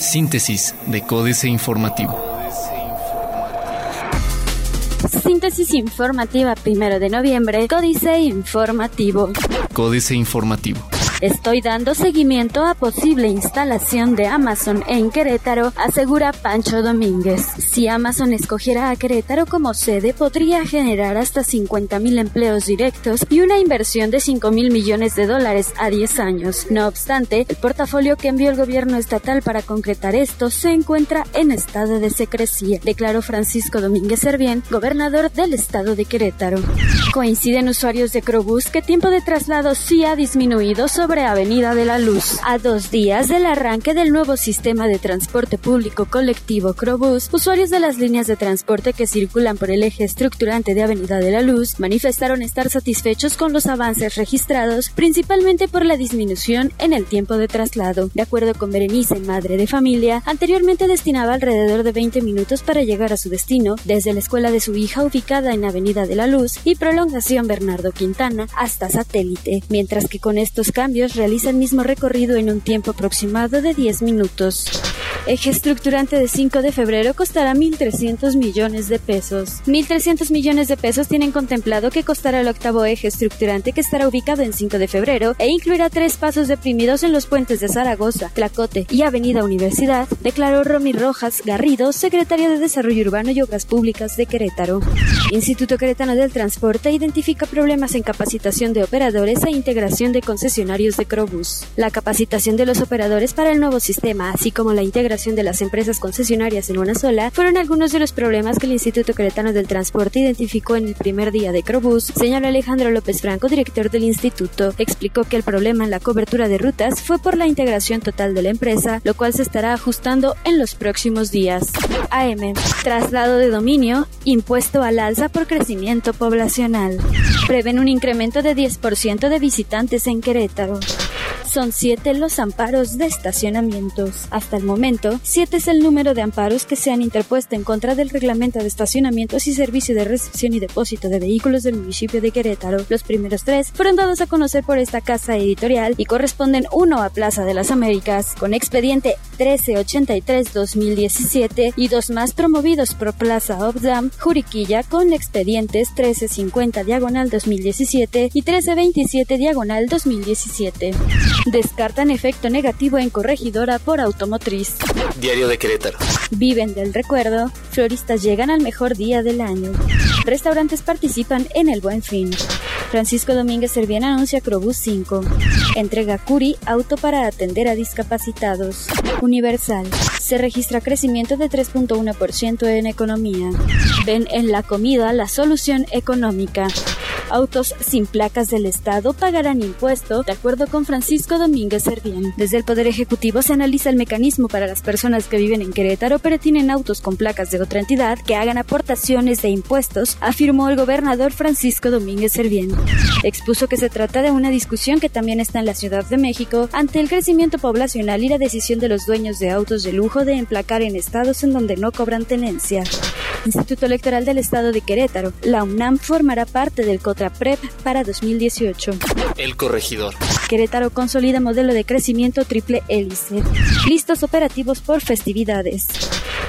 Síntesis de Códice Informativo. Síntesis informativa primero de noviembre, Códice Informativo. Códice Informativo. Estoy dando seguimiento a posible instalación de Amazon en Querétaro, asegura Pancho Domínguez. Si Amazon escogiera a Querétaro como sede, podría generar hasta 50.000 empleos directos y una inversión de 5 mil millones de dólares a 10 años. No obstante, el portafolio que envió el gobierno estatal para concretar esto se encuentra en estado de secrecía, declaró Francisco Domínguez Servién, gobernador del estado de Querétaro. Coinciden usuarios de Crobús que tiempo de traslado sí ha disminuido sobre sobre Avenida de la Luz. A dos días del arranque del nuevo sistema de transporte público colectivo Crobús, usuarios de las líneas de transporte que circulan por el eje estructurante de Avenida de la Luz manifestaron estar satisfechos con los avances registrados, principalmente por la disminución en el tiempo de traslado. De acuerdo con Berenice, madre de familia, anteriormente destinaba alrededor de 20 minutos para llegar a su destino, desde la escuela de su hija ubicada en Avenida de la Luz y prolongación Bernardo Quintana hasta Satélite, mientras que con estos cambios realiza el mismo recorrido en un tiempo aproximado de 10 minutos. Eje estructurante de 5 de febrero costará 1.300 millones de pesos. 1.300 millones de pesos tienen contemplado que costará el octavo eje estructurante que estará ubicado en 5 de febrero e incluirá tres pasos deprimidos en los puentes de Zaragoza, Tlacote y Avenida Universidad, declaró Romy Rojas Garrido, secretaria de Desarrollo Urbano y Obras Públicas de Querétaro. Instituto Queretano del Transporte identifica problemas en capacitación de operadores e integración de concesionarios de Crobus. La capacitación de los operadores para el nuevo sistema, así como la integración de las empresas concesionarias en una sola, fueron algunos de los problemas que el Instituto Queretano del Transporte identificó en el primer día de Crobus, señaló Alejandro López Franco, director del instituto. Explicó que el problema en la cobertura de rutas fue por la integración total de la empresa, lo cual se estará ajustando en los próximos días. AM. Traslado de dominio, impuesto al alza por crecimiento poblacional. Prevén un incremento de 10% de visitantes en Querétaro. Son siete los amparos de estacionamientos. Hasta el momento, siete es el número de amparos que se han interpuesto en contra del reglamento de estacionamientos y servicio de recepción y depósito de vehículos del municipio de Querétaro. Los primeros tres fueron dados a conocer por esta casa editorial y corresponden uno a Plaza de las Américas, con expediente 1383-2017 y dos más promovidos por Plaza Obdam, Juriquilla, con expedientes 1350 diagonal 2017 y 1327 diagonal 2017. Descartan efecto negativo en corregidora por automotriz. Diario de Querétaro. Viven del recuerdo. Floristas llegan al mejor día del año. Restaurantes participan en el Buen Fin. Francisco Domínguez Servién anuncia Crobús 5. Entrega Curi auto para atender a discapacitados. Universal. Se registra crecimiento de 3.1% en economía. Ven en la comida la solución económica. Autos sin placas del Estado pagarán impuesto, de acuerdo con Francisco Domínguez Servién. Desde el Poder Ejecutivo se analiza el mecanismo para las personas que viven en Querétaro pero tienen autos con placas de otra entidad que hagan aportaciones de impuestos, afirmó el gobernador Francisco Domínguez Servién. Expuso que se trata de una discusión que también está en la Ciudad de México ante el crecimiento poblacional y la decisión de los dueños de autos de lujo de emplacar en estados en donde no cobran tenencia. Instituto Electoral del Estado de Querétaro. La UNAM formará parte del COTRAPREP para 2018. El corregidor. Querétaro consolida modelo de crecimiento triple hélice. Listos operativos por festividades.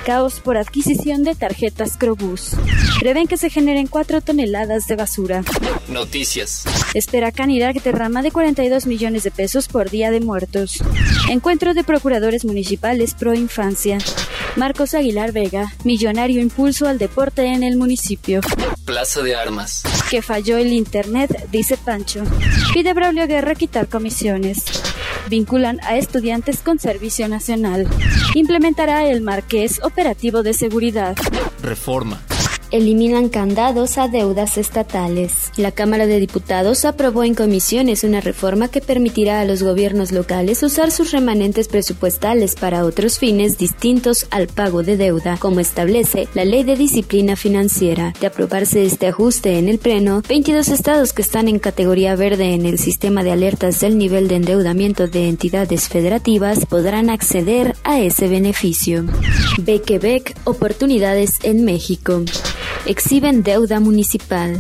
Caos por adquisición de tarjetas Crobús. Prevén que se generen 4 toneladas de basura. Noticias. Espera Canirac derrama de 42 millones de pesos por Día de Muertos. Encuentro de procuradores municipales pro infancia. Marcos Aguilar Vega, millonario impulso al deporte en el municipio. Plaza de Armas. Que falló el internet, dice Pancho. Pide Braulio Guerra quitar comisiones. Vinculan a estudiantes con servicio nacional. Implementará el Marqués operativo de seguridad. Reforma eliminan candados a deudas estatales. La Cámara de Diputados aprobó en comisiones una reforma que permitirá a los gobiernos locales usar sus remanentes presupuestales para otros fines distintos al pago de deuda, como establece la Ley de Disciplina Financiera. De aprobarse este ajuste en el Pleno, 22 estados que están en categoría verde en el sistema de alertas del nivel de endeudamiento de entidades federativas podrán acceder a ese beneficio. Bequebec, oportunidades en México. Exhiben deuda municipal.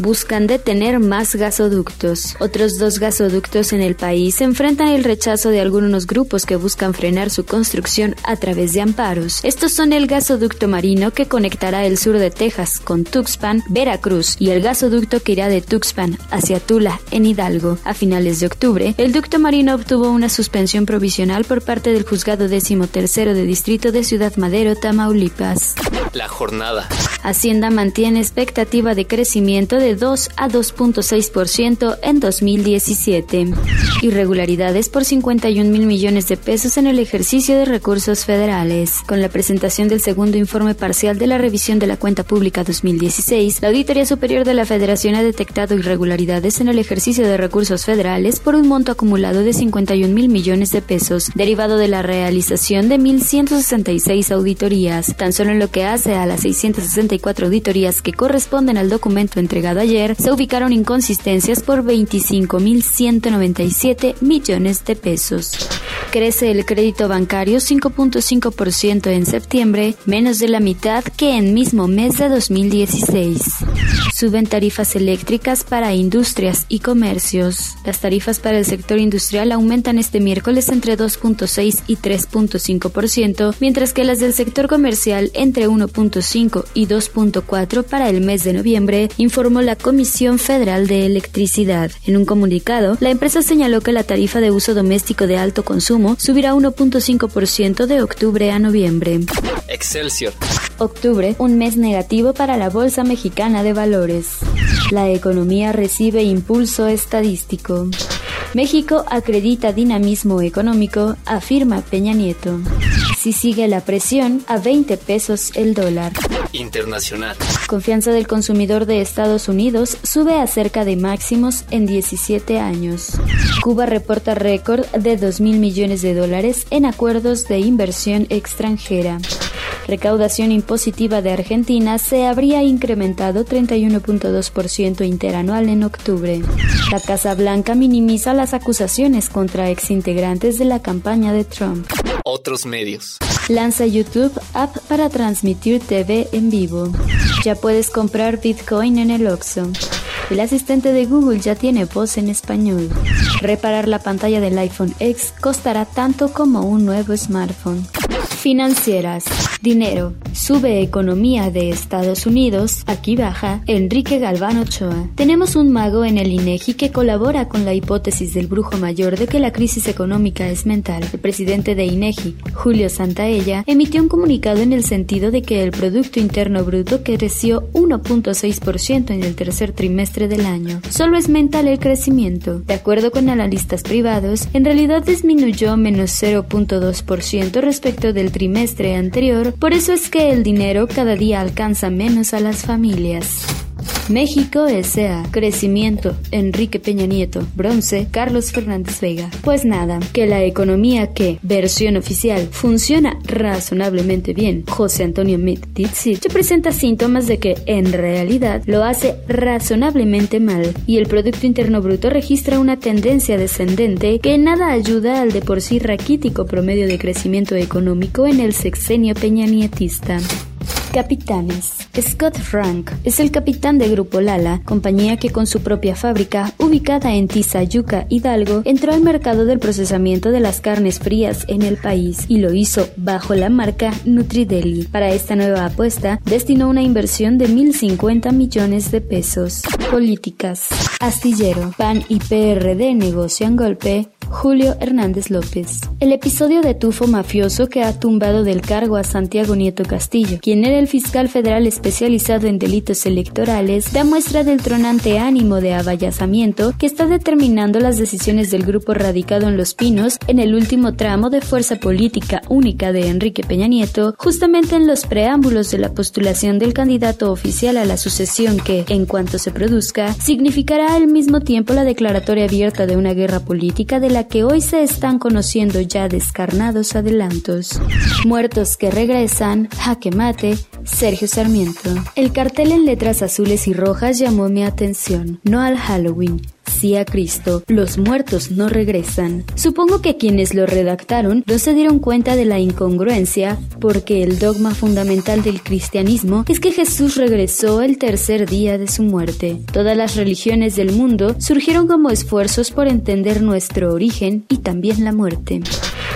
Buscan detener más gasoductos. Otros dos gasoductos en el país enfrentan el rechazo de algunos grupos que buscan frenar su construcción a través de amparos. Estos son el gasoducto marino que conectará el sur de Texas con Tuxpan, Veracruz, y el gasoducto que irá de Tuxpan hacia Tula, en Hidalgo. A finales de octubre, el ducto marino obtuvo una suspensión provisional por parte del juzgado décimo tercero de distrito de Ciudad Madero, Tamaulipas. La jornada. Hacienda mantiene expectativa de crecimiento de 2 a 2.6% en 2017. Irregularidades por 51 mil millones de pesos en el ejercicio de recursos federales. Con la presentación del segundo informe parcial de la revisión de la cuenta pública 2016, la Auditoría Superior de la Federación ha detectado irregularidades en el ejercicio de recursos federales por un monto acumulado de 51 mil millones de pesos, derivado de la realización de 1.166 auditorías. Tan solo en lo que hace a las 664 auditorías que corresponden al documento entregado ayer, se ubicaron inconsistencias por 25.197 millones de pesos. Crece el crédito bancario 5.5% en septiembre, menos de la mitad que en mismo mes de 2016. Suben tarifas eléctricas para industrias y comercios. Las tarifas para el sector industrial aumentan este miércoles entre 2.6 y 3.5%, mientras que las del sector comercial entre 1.5 y 2.4 para el mes de noviembre, informó la Comisión Federal de Electricidad. En un comunicado, la empresa señaló que la tarifa de uso doméstico de alto consumo subirá 1.5% de octubre a noviembre. Excelsior. Octubre, un mes negativo para la Bolsa Mexicana de Valores. La economía recibe impulso estadístico. México acredita dinamismo económico, afirma Peña Nieto. Si sigue la presión, a 20 pesos el dólar. Internacional. Confianza del consumidor de Estados Unidos sube a cerca de máximos en 17 años. Cuba reporta récord de 2 mil millones de dólares en acuerdos de inversión extranjera recaudación impositiva de Argentina se habría incrementado 31.2% interanual en octubre. La Casa Blanca minimiza las acusaciones contra exintegrantes de la campaña de Trump. Otros medios. Lanza YouTube app para transmitir TV en vivo. Ya puedes comprar Bitcoin en el Oxxo. El asistente de Google ya tiene voz en español. Reparar la pantalla del iPhone X costará tanto como un nuevo smartphone. Financieras. Dinero. Sube economía de Estados Unidos. Aquí baja Enrique Galván Ochoa. Tenemos un mago en el INEGI que colabora con la hipótesis del brujo mayor de que la crisis económica es mental. El presidente de INEGI, Julio Santaella, emitió un comunicado en el sentido de que el Producto Interno Bruto creció 1.6% en el tercer trimestre del año. Solo es mental el crecimiento. De acuerdo con analistas privados, en realidad disminuyó menos 0.2% respecto del trimestre anterior, por eso es que el dinero cada día alcanza menos a las familias. México S.A. Crecimiento. Enrique Peña Nieto. Bronce. Carlos Fernández Vega. Pues nada, que la economía que, versión oficial, funciona razonablemente bien, José Antonio Mit Dixit, presenta síntomas de que, en realidad, lo hace razonablemente mal, y el Producto Interno Bruto registra una tendencia descendente que nada ayuda al de por sí raquítico promedio de crecimiento económico en el sexenio peñanietista. Capitanes. Scott Frank es el capitán de Grupo Lala, compañía que con su propia fábrica, ubicada en Tizayuca, Hidalgo, entró al mercado del procesamiento de las carnes frías en el país y lo hizo bajo la marca Nutrideli. Para esta nueva apuesta, destinó una inversión de 1.050 millones de pesos. Políticas. Astillero. PAN y PRD negocian golpe Julio Hernández López. El episodio de tufo mafioso que ha tumbado del cargo a Santiago Nieto Castillo, quien era el fiscal federal especializado en delitos electorales, da muestra del tronante ánimo de abayazamiento que está determinando las decisiones del grupo radicado en Los Pinos en el último tramo de fuerza política única de Enrique Peña Nieto, justamente en los preámbulos de la postulación del candidato oficial a la sucesión que, en cuanto se produzca, significará al mismo tiempo la declaratoria abierta de una guerra política de la que hoy se están conociendo ya descarnados adelantos. Muertos que regresan, jaque mate, Sergio Sarmiento. El cartel en letras azules y rojas llamó mi atención, no al Halloween, sí a Cristo. Los muertos no regresan. Supongo que quienes lo redactaron no se dieron cuenta de la incongruencia porque el dogma fundamental del cristianismo es que Jesús regresó el tercer día de su muerte. Todas las religiones del mundo surgieron como esfuerzos por entender nuestro origen y también la muerte.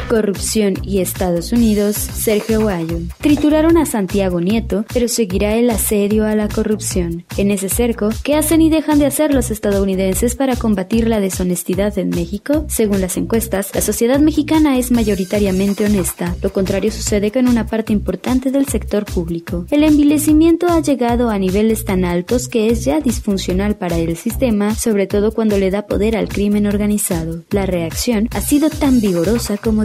Corrupción y Estados Unidos, Sergio Guayo. Trituraron a Santiago Nieto, pero seguirá el asedio a la corrupción. En ese cerco, ¿qué hacen y dejan de hacer los estadounidenses para combatir la deshonestidad en México? Según las encuestas, la sociedad mexicana es mayoritariamente honesta. Lo contrario sucede con una parte importante del sector público. El envilecimiento ha llegado a niveles tan altos que es ya disfuncional para el sistema, sobre todo cuando le da poder al crimen organizado. La reacción ha sido tan vigorosa como